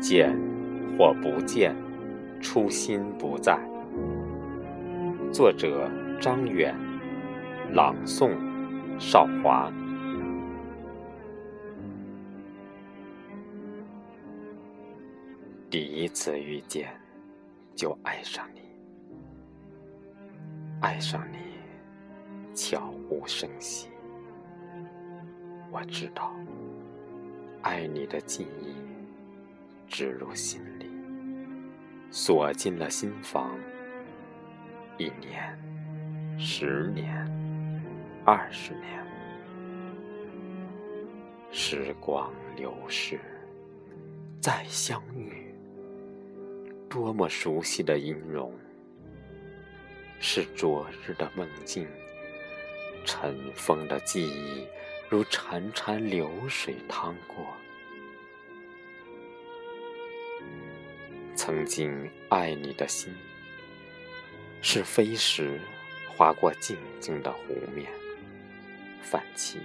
见或不见，初心不在。作者：张远，朗诵：少华。第一次遇见，就爱上你，爱上你，悄无声息。我知道，爱你的记忆植入心里，锁进了心房。一年，十年，二十年，时光流逝，再相遇，多么熟悉的音容，是昨日的梦境，尘封的记忆。如潺潺流水淌过，曾经爱你的心，是飞时划过静静的湖面，泛起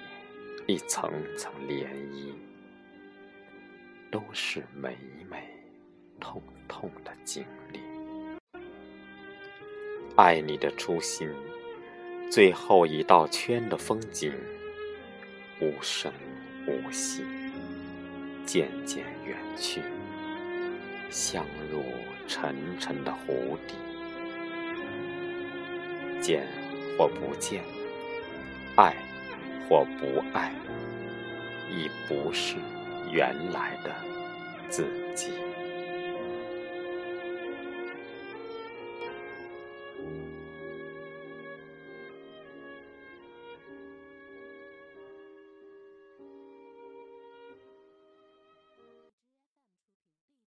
一层层涟漪，都是美美痛痛的经历。爱你的初心，最后一道圈的风景。无声无息，渐渐远去，相入沉沉的湖底。见或不见，爱或不爱，已不是原来的自己。